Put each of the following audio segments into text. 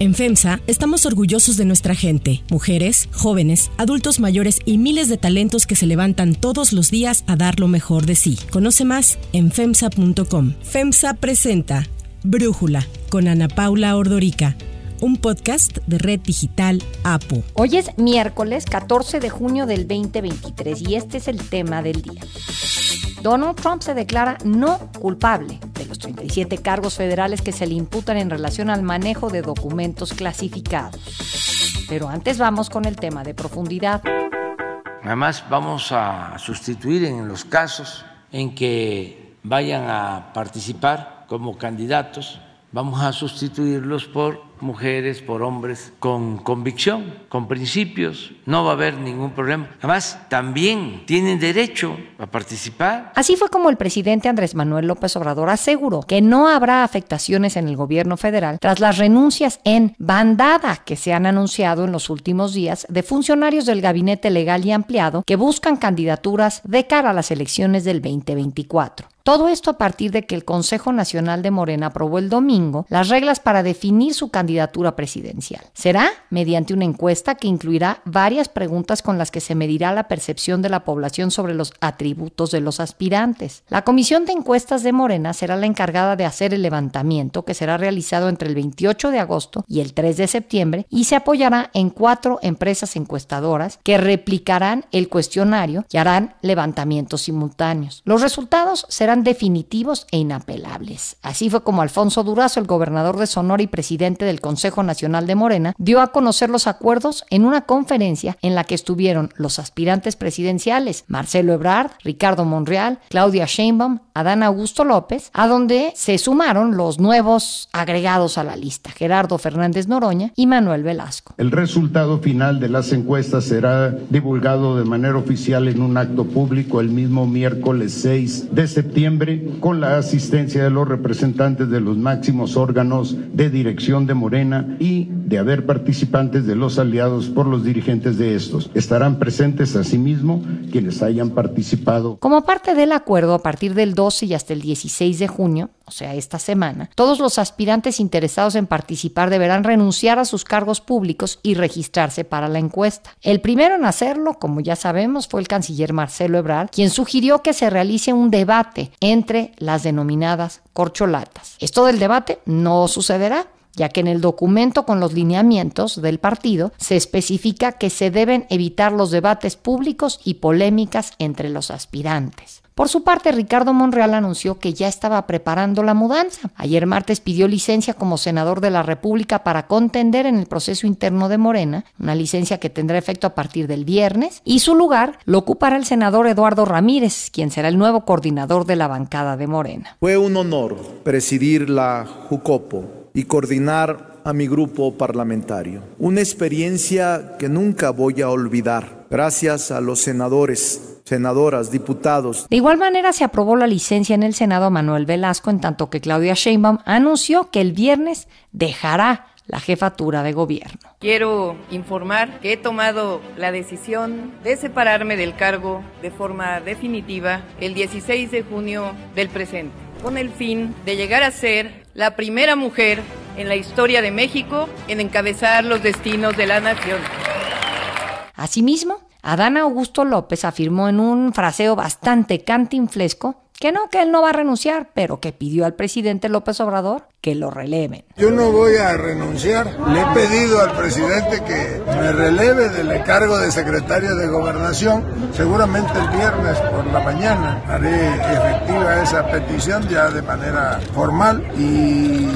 En FEMSA estamos orgullosos de nuestra gente, mujeres, jóvenes, adultos mayores y miles de talentos que se levantan todos los días a dar lo mejor de sí. Conoce más en FEMSA.com. FEMSA presenta Brújula con Ana Paula Ordorica un podcast de Red Digital APO. Hoy es miércoles 14 de junio del 2023 y este es el tema del día. Donald Trump se declara no culpable de los 37 cargos federales que se le imputan en relación al manejo de documentos clasificados. Pero antes vamos con el tema de profundidad. Además, vamos a sustituir en los casos en que vayan a participar como candidatos, vamos a sustituirlos por mujeres, por hombres con convicción, con principios, no va a haber ningún problema. Además, también tienen derecho a participar. Así fue como el presidente Andrés Manuel López Obrador aseguró que no habrá afectaciones en el gobierno federal tras las renuncias en bandada que se han anunciado en los últimos días de funcionarios del gabinete legal y ampliado que buscan candidaturas de cara a las elecciones del 2024. Todo esto a partir de que el Consejo Nacional de Morena aprobó el domingo las reglas para definir su candidatura candidatura presidencial. Será mediante una encuesta que incluirá varias preguntas con las que se medirá la percepción de la población sobre los atributos de los aspirantes. La Comisión de Encuestas de Morena será la encargada de hacer el levantamiento que será realizado entre el 28 de agosto y el 3 de septiembre y se apoyará en cuatro empresas encuestadoras que replicarán el cuestionario y harán levantamientos simultáneos. Los resultados serán definitivos e inapelables. Así fue como Alfonso Durazo, el gobernador de Sonora y presidente del Consejo Nacional de Morena, dio a conocer los acuerdos en una conferencia en la que estuvieron los aspirantes presidenciales Marcelo Ebrard, Ricardo Monreal, Claudia Sheinbaum, Adán Augusto López, a donde se sumaron los nuevos agregados a la lista, Gerardo Fernández Noroña y Manuel Velasco. El resultado final de las encuestas será divulgado de manera oficial en un acto público el mismo miércoles 6 de septiembre con la asistencia de los representantes de los máximos órganos de dirección de Morena y de haber participantes de los aliados por los dirigentes de estos. Estarán presentes asimismo quienes hayan participado. Como parte del acuerdo, a partir del 12 y hasta el 16 de junio, o sea, esta semana, todos los aspirantes interesados en participar deberán renunciar a sus cargos públicos y registrarse para la encuesta. El primero en hacerlo, como ya sabemos, fue el canciller Marcelo Ebrard, quien sugirió que se realice un debate entre las denominadas corcholatas. Esto del debate no sucederá ya que en el documento con los lineamientos del partido se especifica que se deben evitar los debates públicos y polémicas entre los aspirantes. Por su parte, Ricardo Monreal anunció que ya estaba preparando la mudanza. Ayer martes pidió licencia como senador de la República para contender en el proceso interno de Morena, una licencia que tendrá efecto a partir del viernes, y su lugar lo ocupará el senador Eduardo Ramírez, quien será el nuevo coordinador de la bancada de Morena. Fue un honor presidir la Jucopo y coordinar a mi grupo parlamentario. Una experiencia que nunca voy a olvidar. Gracias a los senadores, senadoras, diputados. De igual manera se aprobó la licencia en el Senado a Manuel Velasco, en tanto que Claudia Sheinbaum anunció que el viernes dejará la jefatura de gobierno. Quiero informar que he tomado la decisión de separarme del cargo de forma definitiva el 16 de junio del presente, con el fin de llegar a ser la primera mujer en la historia de México en encabezar los destinos de la nación. Asimismo, Adán Augusto López afirmó en un fraseo bastante cantinflesco que no, que él no va a renunciar, pero que pidió al presidente López Obrador que lo releven. Yo no voy a renunciar. Le he pedido al presidente que me releve del cargo de secretario de gobernación. Seguramente el viernes por la mañana haré efectiva esa petición ya de manera formal y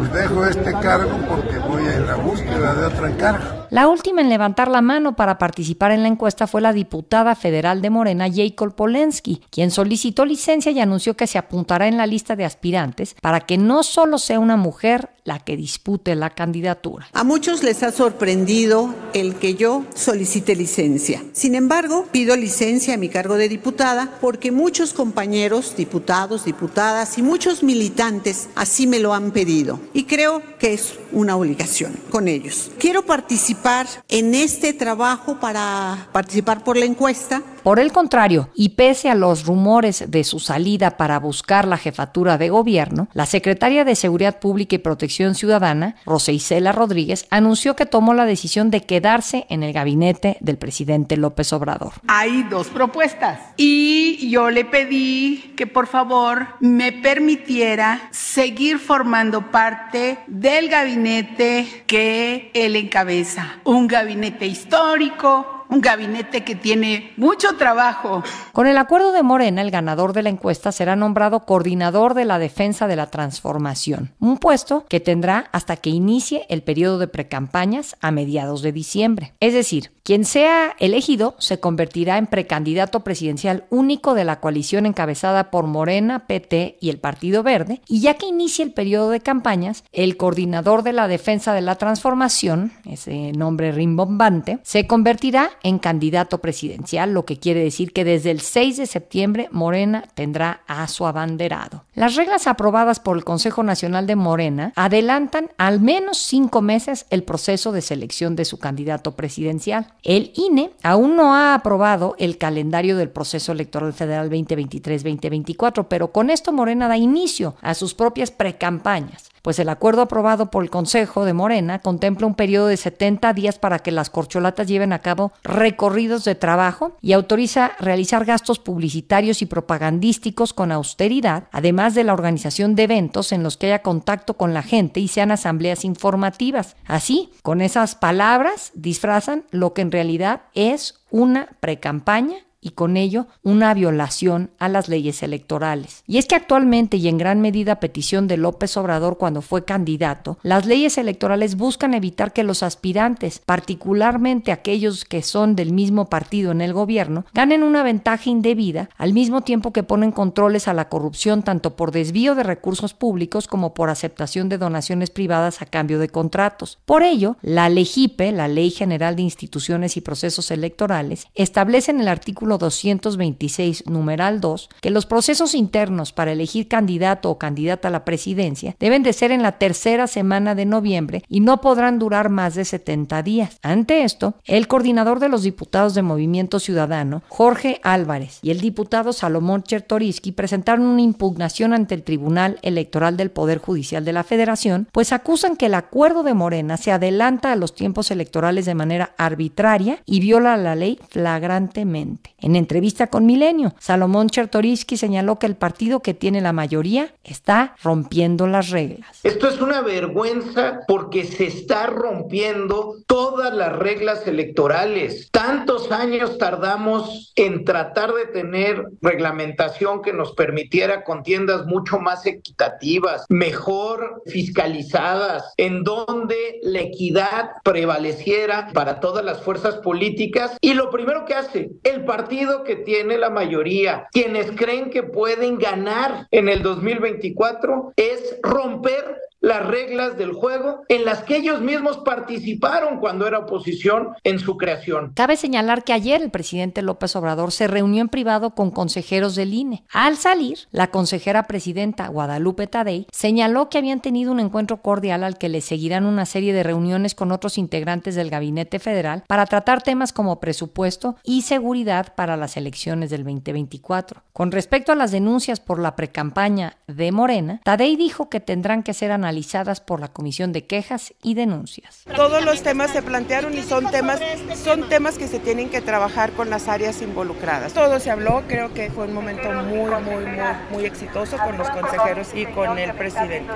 pues dejo este cargo porque voy a ir a búsqueda de otro encargo. La última en levantar la mano para participar en la encuesta fue la diputada federal de Morena, Jacob Polensky, quien solicitó licencia y anunció que se apuntará en la lista de aspirantes para que no solo sea una mujer la que dispute la candidatura. A muchos les ha sorprendido el que yo solicite licencia. Sin embargo, pido licencia a mi cargo de diputada porque muchos compañeros, diputados, diputadas y muchos militantes así me lo han pedido y creo que es una obligación con ellos. Quiero participar en este trabajo para participar por la encuesta Por el contrario, y pese a los rumores de su salida para buscar la jefatura de gobierno, la secretaria de Seguridad Pública y Protección Ciudadana, Rosa Isela Rodríguez, anunció que tomó la decisión de quedarse en el gabinete del presidente López Obrador. Hay dos propuestas y yo le pedí que por favor me permitiera seguir formando parte del gabinete que él encabeza, un gabinete histórico, un gabinete que tiene mucho trabajo. Con el acuerdo de Morena, el ganador de la encuesta será nombrado coordinador de la defensa de la transformación, un puesto que tendrá hasta que inicie el periodo de precampañas a mediados de diciembre. Es decir, quien sea elegido se convertirá en precandidato presidencial único de la coalición encabezada por Morena, PT y el Partido Verde, y ya que inicie el periodo de campañas, el coordinador de la defensa de la transformación, ese nombre rimbombante, se convertirá en candidato presidencial, lo que quiere decir que desde el 6 de septiembre Morena tendrá a su abanderado. Las reglas aprobadas por el Consejo Nacional de Morena adelantan al menos cinco meses el proceso de selección de su candidato presidencial. El INE aún no ha aprobado el calendario del proceso electoral federal 2023-2024, pero con esto Morena da inicio a sus propias precampañas pues el acuerdo aprobado por el Consejo de Morena contempla un periodo de 70 días para que las corcholatas lleven a cabo recorridos de trabajo y autoriza realizar gastos publicitarios y propagandísticos con austeridad, además de la organización de eventos en los que haya contacto con la gente y sean asambleas informativas. Así, con esas palabras disfrazan lo que en realidad es una precampaña y con ello una violación a las leyes electorales. Y es que actualmente y en gran medida a petición de López Obrador cuando fue candidato, las leyes electorales buscan evitar que los aspirantes, particularmente aquellos que son del mismo partido en el gobierno, ganen una ventaja indebida al mismo tiempo que ponen controles a la corrupción tanto por desvío de recursos públicos como por aceptación de donaciones privadas a cambio de contratos. Por ello, la LEGIPE, la Ley General de Instituciones y Procesos Electorales, establece en el artículo 226, numeral 2, que los procesos internos para elegir candidato o candidata a la presidencia deben de ser en la tercera semana de noviembre y no podrán durar más de 70 días. Ante esto, el coordinador de los diputados de Movimiento Ciudadano, Jorge Álvarez, y el diputado Salomón Chertoriski presentaron una impugnación ante el Tribunal Electoral del Poder Judicial de la Federación, pues acusan que el acuerdo de Morena se adelanta a los tiempos electorales de manera arbitraria y viola la ley flagrantemente. En entrevista con Milenio, Salomón Chertoriski señaló que el partido que tiene la mayoría está rompiendo las reglas. Esto es una vergüenza porque se está rompiendo todas las reglas electorales. Tantos años tardamos en tratar de tener reglamentación que nos permitiera contiendas mucho más equitativas, mejor fiscalizadas, en donde la equidad prevaleciera para todas las fuerzas políticas. Y lo primero que hace el partido partido que tiene la mayoría, quienes creen que pueden ganar en el 2024, es romper las reglas del juego en las que ellos mismos participaron cuando era oposición en su creación. Cabe señalar que ayer el presidente López Obrador se reunió en privado con consejeros del INE. Al salir, la consejera presidenta Guadalupe Tadei señaló que habían tenido un encuentro cordial al que le seguirán una serie de reuniones con otros integrantes del gabinete federal para tratar temas como presupuesto y seguridad para las elecciones del 2024. Con respecto a las denuncias por la precampaña de Morena, Tadei dijo que tendrán que ser analizadas analizadas por la Comisión de Quejas y Denuncias. Todos los temas se plantearon y son temas, son temas que se tienen que trabajar con las áreas involucradas. Todo se habló, creo que fue un momento muy, muy, muy, muy exitoso con los consejeros y con el presidente.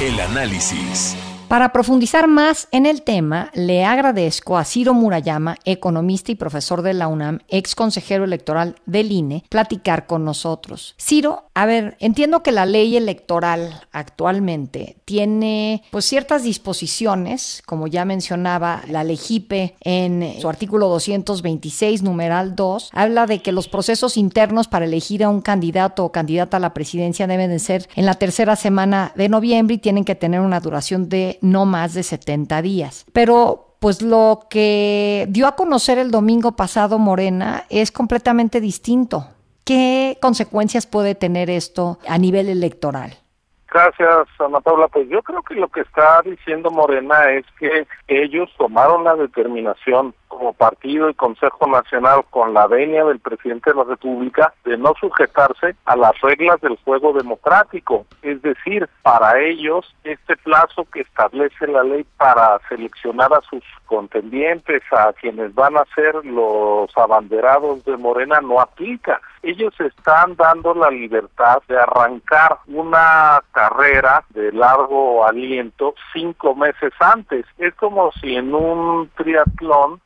El análisis. Para profundizar más en el tema, le agradezco a Ciro Murayama, economista y profesor de la UNAM, ex consejero electoral del INE, platicar con nosotros. Ciro, a ver, entiendo que la ley electoral actualmente tiene pues ciertas disposiciones, como ya mencionaba la LEGIPE en su artículo 226, numeral 2, habla de que los procesos internos para elegir a un candidato o candidata a la presidencia deben de ser en la tercera semana de noviembre y tienen que tener una duración de no más de 70 días. Pero pues lo que dio a conocer el domingo pasado Morena es completamente distinto. ¿Qué consecuencias puede tener esto a nivel electoral? Gracias, Ana Paula. Pues yo creo que lo que está diciendo Morena es que ellos tomaron la determinación como partido y Consejo Nacional con la venia del presidente de la República de no sujetarse a las reglas del juego democrático. Es decir, para ellos este plazo que establece la ley para seleccionar a sus contendientes, a quienes van a ser los abanderados de Morena, no aplica. Ellos están dando la libertad de arrancar una carrera de largo aliento cinco meses antes. Es como si en un triatlón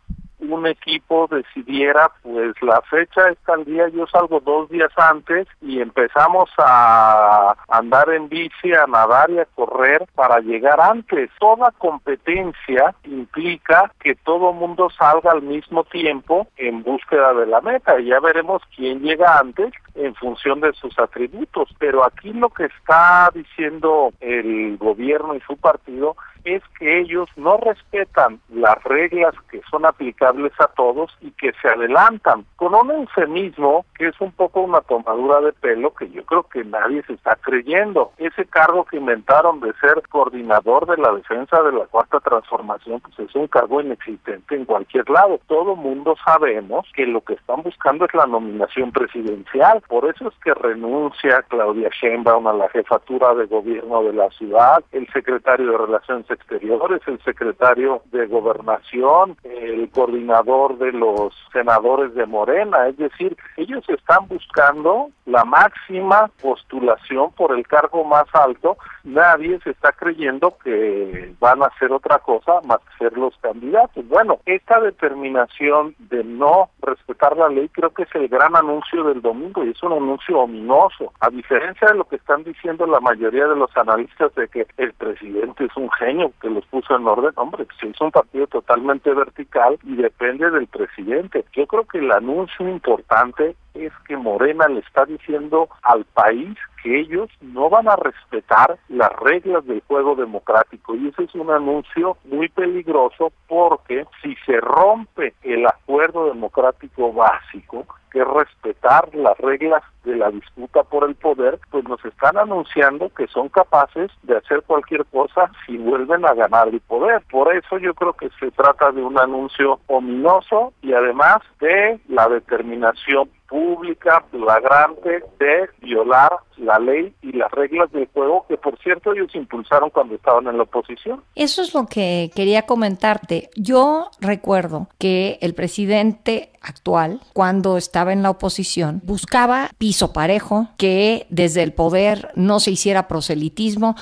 un equipo decidiera, pues la fecha está el día, yo salgo dos días antes y empezamos a andar en bici, a nadar y a correr para llegar antes. Toda competencia implica que todo mundo salga al mismo tiempo en búsqueda de la meta y ya veremos quién llega antes en función de sus atributos. Pero aquí lo que está diciendo el gobierno y su partido es que ellos no respetan las reglas que son aplicables a todos y que se adelantan con un eufemismo que es un poco una tomadura de pelo que yo creo que nadie se está creyendo. Ese cargo que inventaron de ser coordinador de la defensa de la cuarta transformación, pues es un cargo inexistente en cualquier lado. Todo mundo sabemos que lo que están buscando es la nominación presidencial. Por eso es que renuncia Claudia Sheinbaum a la jefatura de gobierno de la ciudad, el secretario de Relaciones Exteriores, el secretario de Gobernación, el coordinador de los senadores de Morena. Es decir, ellos están buscando la máxima postulación por el cargo más alto. Nadie se está creyendo que van a hacer otra cosa más que ser los candidatos. Bueno, esta determinación de no respetar la ley creo que es el gran anuncio del domingo y es un anuncio ominoso. A diferencia de lo que están diciendo la mayoría de los analistas de que el presidente es un genio que los puso en orden, hombre, pues es un partido totalmente vertical y depende del presidente. Yo creo que el anuncio importante es que Morena le está diciendo al país que ellos no van a respetar las reglas del juego democrático y ese es un anuncio muy peligroso porque si se rompe el acuerdo democrático básico, que es respetar las reglas de la disputa por el poder, pues nos están anunciando que son capaces de hacer cualquier cosa si vuelven a ganar el poder. Por eso yo creo que se trata de un anuncio ominoso y además de la determinación pública, flagrante de violar la ley y las reglas del juego que por cierto ellos impulsaron cuando estaban en la oposición. Eso es lo que quería comentarte. Yo recuerdo que el presidente actual, cuando estaba en la oposición, buscaba piso parejo, que desde el poder no se hiciera proselitismo.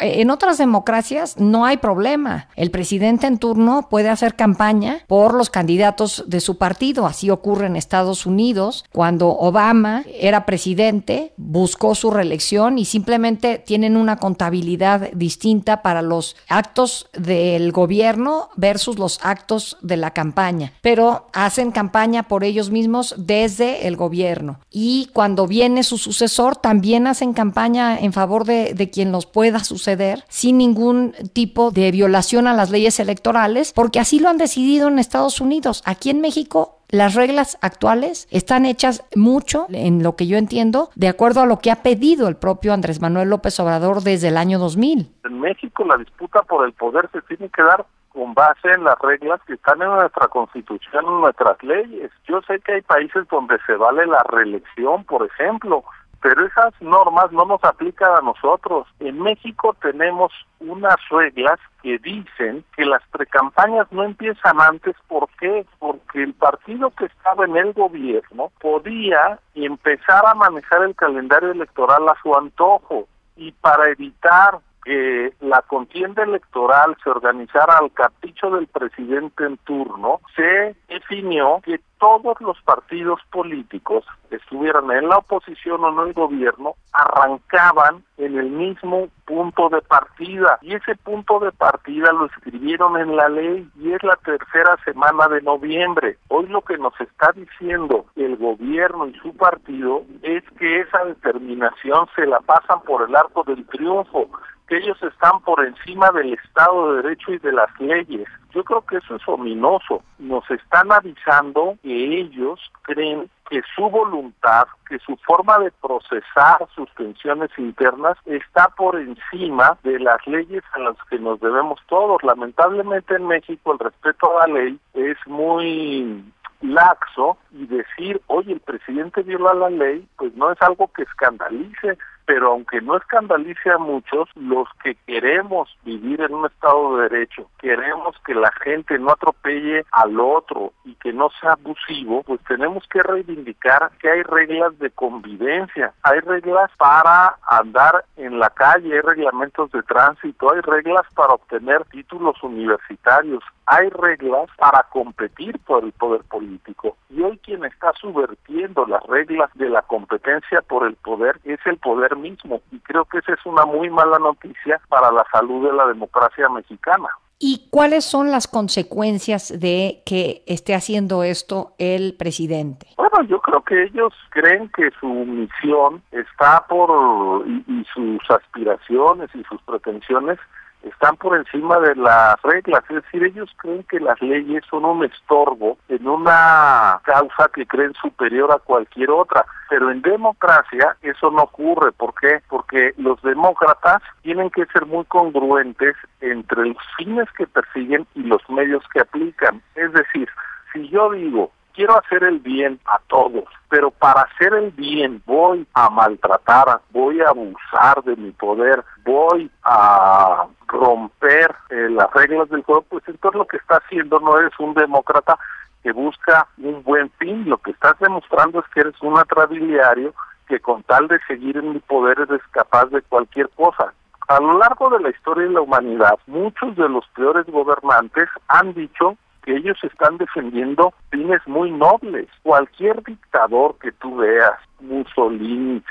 En otras democracias no hay problema. El presidente en turno puede hacer campaña por los candidatos de su partido. Así ocurre en Estados Unidos. Cuando Obama era presidente, buscó su reelección y simplemente tienen una contabilidad distinta para los actos del gobierno versus los actos de la campaña. Pero hacen campaña por ellos mismos desde el gobierno. Y cuando viene su sucesor, también hacen campaña en favor de, de quien los pueda suceder sin ningún tipo de violación a las leyes electorales, porque así lo han decidido en Estados Unidos. Aquí en México las reglas actuales están hechas mucho, en lo que yo entiendo, de acuerdo a lo que ha pedido el propio Andrés Manuel López Obrador desde el año 2000. En México la disputa por el poder se tiene que dar con base en las reglas que están en nuestra constitución, en nuestras leyes. Yo sé que hay países donde se vale la reelección, por ejemplo, pero esas normas no nos aplican a nosotros. En México tenemos unas reglas que dicen que las precampañas no empiezan antes. ¿Por qué? Porque el partido que estaba en el gobierno podía empezar a manejar el calendario electoral a su antojo. Y para evitar que la contienda electoral se organizara al capricho del presidente en turno, se definió que todos los partidos políticos, estuvieran en la oposición o en el gobierno, arrancaban en el mismo punto de partida. Y ese punto de partida lo escribieron en la ley y es la tercera semana de noviembre. Hoy lo que nos está diciendo el gobierno y su partido es que esa determinación se la pasan por el arco del triunfo que ellos están por encima del Estado de Derecho y de las leyes. Yo creo que eso es ominoso. Nos están avisando que ellos creen que su voluntad, que su forma de procesar sus tensiones internas está por encima de las leyes a las que nos debemos todos. Lamentablemente en México el respeto a la ley es muy laxo y decir, oye, el presidente viola la ley, pues no es algo que escandalice, pero aunque no escandalice a muchos, los que queremos vivir en un Estado de Derecho, queremos que la gente no atropelle al otro y que no sea abusivo, pues tenemos que reivindicar que hay reglas de convivencia, hay reglas para andar en la calle, hay reglamentos de tránsito, hay reglas para obtener títulos universitarios, hay reglas para competir por el poder político. Y hoy quien está subvertiendo las reglas de la competencia por el poder es el poder mismo. Y creo que esa es una muy mala noticia para la salud de la democracia mexicana. ¿Y cuáles son las consecuencias de que esté haciendo esto el presidente? Bueno, yo creo que ellos creen que su misión está por y, y sus aspiraciones y sus pretensiones están por encima de las reglas, es decir, ellos creen que las leyes son un estorbo en una causa que creen superior a cualquier otra, pero en democracia eso no ocurre, ¿por qué? Porque los demócratas tienen que ser muy congruentes entre los fines que persiguen y los medios que aplican, es decir, si yo digo quiero hacer el bien a todos, pero para hacer el bien voy a maltratar, voy a abusar de mi poder, voy a romper eh, las reglas del juego, pues entonces lo que está haciendo no eres un demócrata que busca un buen fin, lo que estás demostrando es que eres un atrabiliario que con tal de seguir en mi poder eres capaz de cualquier cosa. A lo largo de la historia de la humanidad, muchos de los peores gobernantes han dicho que ellos están defendiendo fines muy nobles. Cualquier dictador que tú veas, Mussolini,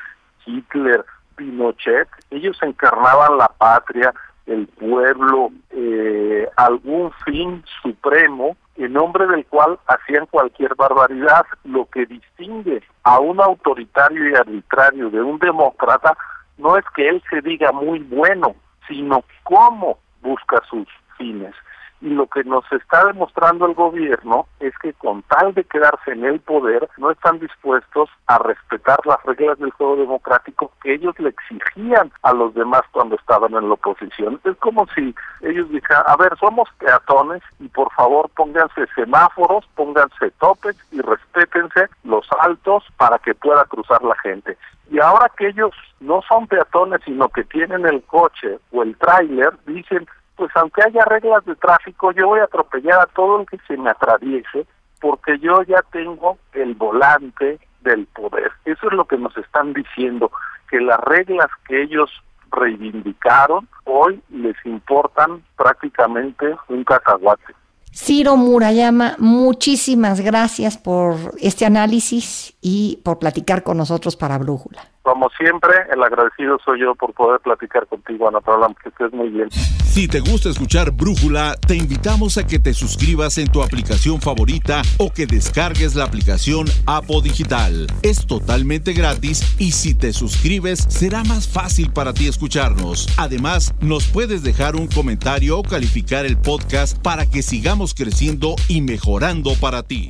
Hitler, Pinochet, ellos encarnaban la patria, el pueblo, eh, algún fin supremo en nombre del cual hacían cualquier barbaridad. Lo que distingue a un autoritario y arbitrario de un demócrata no es que él se diga muy bueno, sino cómo busca sus fines. Y lo que nos está demostrando el gobierno es que con tal de quedarse en el poder, no están dispuestos a respetar las reglas del juego democrático que ellos le exigían a los demás cuando estaban en la oposición. Es como si ellos dijeran, a ver, somos peatones y por favor pónganse semáforos, pónganse topes y respétense los altos para que pueda cruzar la gente. Y ahora que ellos no son peatones, sino que tienen el coche o el tráiler, dicen, pues aunque haya reglas de tráfico, yo voy a atropellar a todo el que se me atraviese, porque yo ya tengo el volante del poder. Eso es lo que nos están diciendo, que las reglas que ellos reivindicaron hoy les importan prácticamente un cacahuate. Ciro Murayama, muchísimas gracias por este análisis y por platicar con nosotros para Brújula. Como siempre, el agradecido soy yo por poder platicar contigo, Ana Paula, que estés muy bien. Si te gusta escuchar Brújula, te invitamos a que te suscribas en tu aplicación favorita o que descargues la aplicación Apo Digital. Es totalmente gratis y si te suscribes será más fácil para ti escucharnos. Además, nos puedes dejar un comentario o calificar el podcast para que sigamos creciendo y mejorando para ti.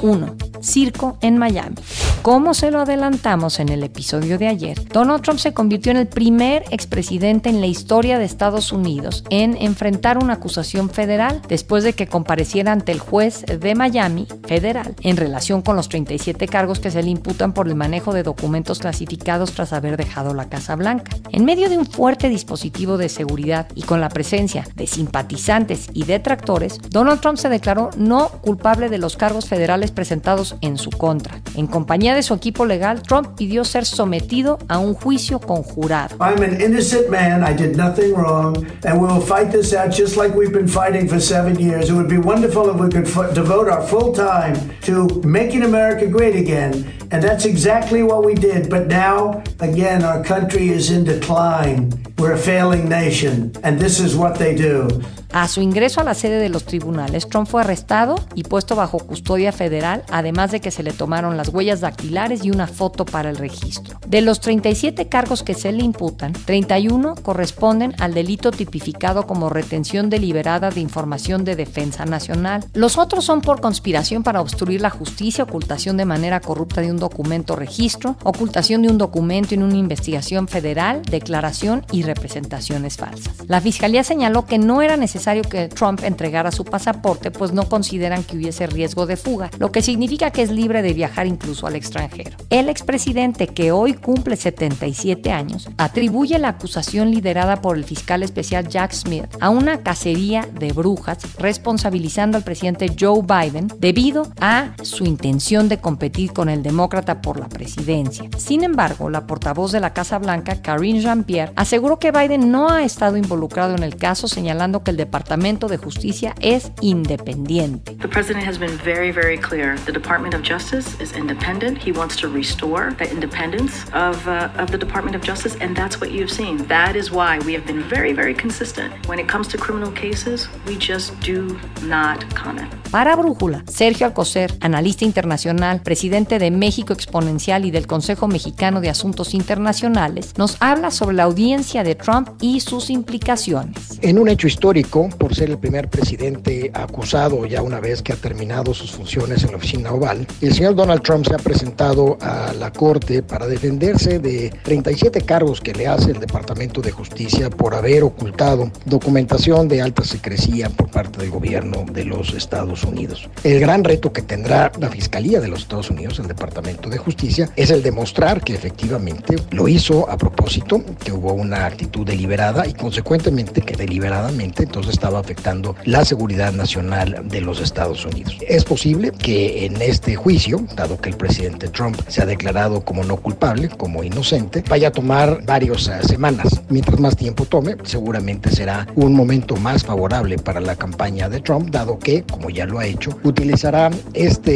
1. Circo en Miami. Como se lo adelantamos en el episodio de ayer, Donald Trump se convirtió en el primer expresidente en la historia de Estados Unidos en enfrentar una acusación federal después de que compareciera ante el juez de Miami federal en relación con los 37 cargos que se le imputan por el manejo de documentos clasificados tras haber dejado la Casa Blanca. En medio de un fuerte dispositivo de seguridad y con la presencia de simpatizantes y detractores, Donald Trump se declaró no culpable de los cargos federales presentados en su contra. En compañía de su equipo legal, Trump pidió ser sometido a un juicio conjurado. I'm an innocent man. I did nothing wrong, and we will fight this out just like we've been fighting for seven years. It would be wonderful if we could devote our full time to making America great again, and that's exactly what we did. But now, again, our country is in decline. We're a failing nation, and this is what they do. A su ingreso a la sede de los tribunales, Trump fue arrestado y puesto bajo custodia federal, además de que se le tomaron las huellas dactilares y una foto para el registro. De los 37 cargos que se le imputan, 31 corresponden al delito tipificado como retención deliberada de información de defensa nacional. Los otros son por conspiración para obstruir la justicia, ocultación de manera corrupta de un documento registro, ocultación de un documento en una investigación federal, declaración y representaciones falsas. La fiscalía señaló que no era necesario que Trump entregara su pasaporte, pues no consideran que hubiese riesgo de fuga, lo que significa que es libre de viajar incluso al extranjero. El expresidente, que hoy cumple 77 años, atribuye la acusación liderada por el fiscal especial Jack Smith a una cacería de brujas, responsabilizando al presidente Joe Biden debido a su intención de competir con el demócrata por la presidencia. Sin embargo, la portavoz de la Casa Blanca, Karine Jean-Pierre, aseguró que Biden no ha estado involucrado en el caso, señalando que el Departamento de Justicia es independiente. The president has been very, very clear. The Department of Justice is independent. He wants to restore the independence of, uh, of the Department of Justice, and that's what you've seen. That is why we have been very, very consistent. When it comes to criminal cases, we just do not comment. Para Brújula, Sergio Alcocer, analista internacional, presidente de México Exponencial y del Consejo Mexicano de Asuntos Internacionales, nos habla sobre la audiencia de Trump y sus implicaciones. En un hecho histórico, por ser el primer presidente acusado ya una vez que ha terminado sus funciones en la oficina oval. El señor Donald Trump se ha presentado a la Corte para defenderse de 37 cargos que le hace el Departamento de Justicia por haber ocultado documentación de alta secrecía por parte del gobierno de los Estados Unidos. El gran reto que tendrá la Fiscalía de los Estados Unidos, el Departamento de Justicia, es el demostrar que efectivamente lo hizo a propósito, que hubo una actitud deliberada y consecuentemente que deliberadamente entonces estaba afectando la seguridad nacional de los Estados Unidos. Es posible que en este juicio, dado que el presidente Trump se ha declarado como no culpable, como inocente, vaya a tomar varias semanas. Mientras más tiempo tome, seguramente será un momento más favorable para la campaña de Trump, dado que, como ya lo ha hecho, utilizará esta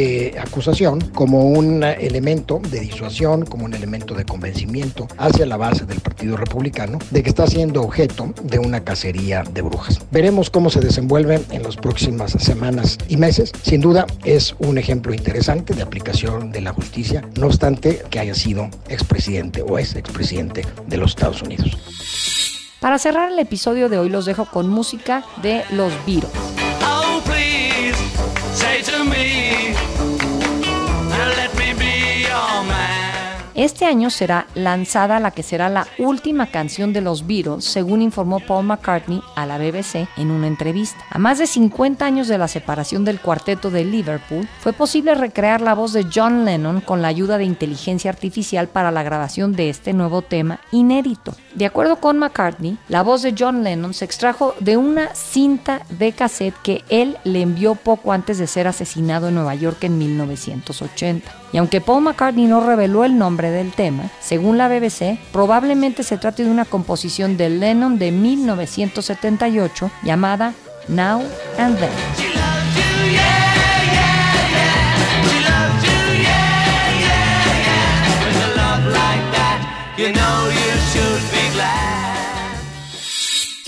acusación como un elemento de disuasión, como un elemento de convencimiento hacia la base del Partido Republicano de que está siendo objeto de una cacería de brujas. Veremos cómo se desenvuelve en las próximas semanas y meses. Sin duda es un ejemplo interesante de aplicación de la justicia, no obstante que haya sido expresidente o es expresidente de los Estados Unidos. Para cerrar el episodio de hoy los dejo con música de Los Beatles. Oh, please, say to me, Este año será lanzada la que será la última canción de los Beatles, según informó Paul McCartney a la BBC en una entrevista. A más de 50 años de la separación del cuarteto de Liverpool, fue posible recrear la voz de John Lennon con la ayuda de inteligencia artificial para la grabación de este nuevo tema inédito. De acuerdo con McCartney, la voz de John Lennon se extrajo de una cinta de cassette que él le envió poco antes de ser asesinado en Nueva York en 1980. Y aunque Paul McCartney no reveló el nombre del tema, según la BBC, probablemente se trate de una composición de Lennon de 1978 llamada Now and Then.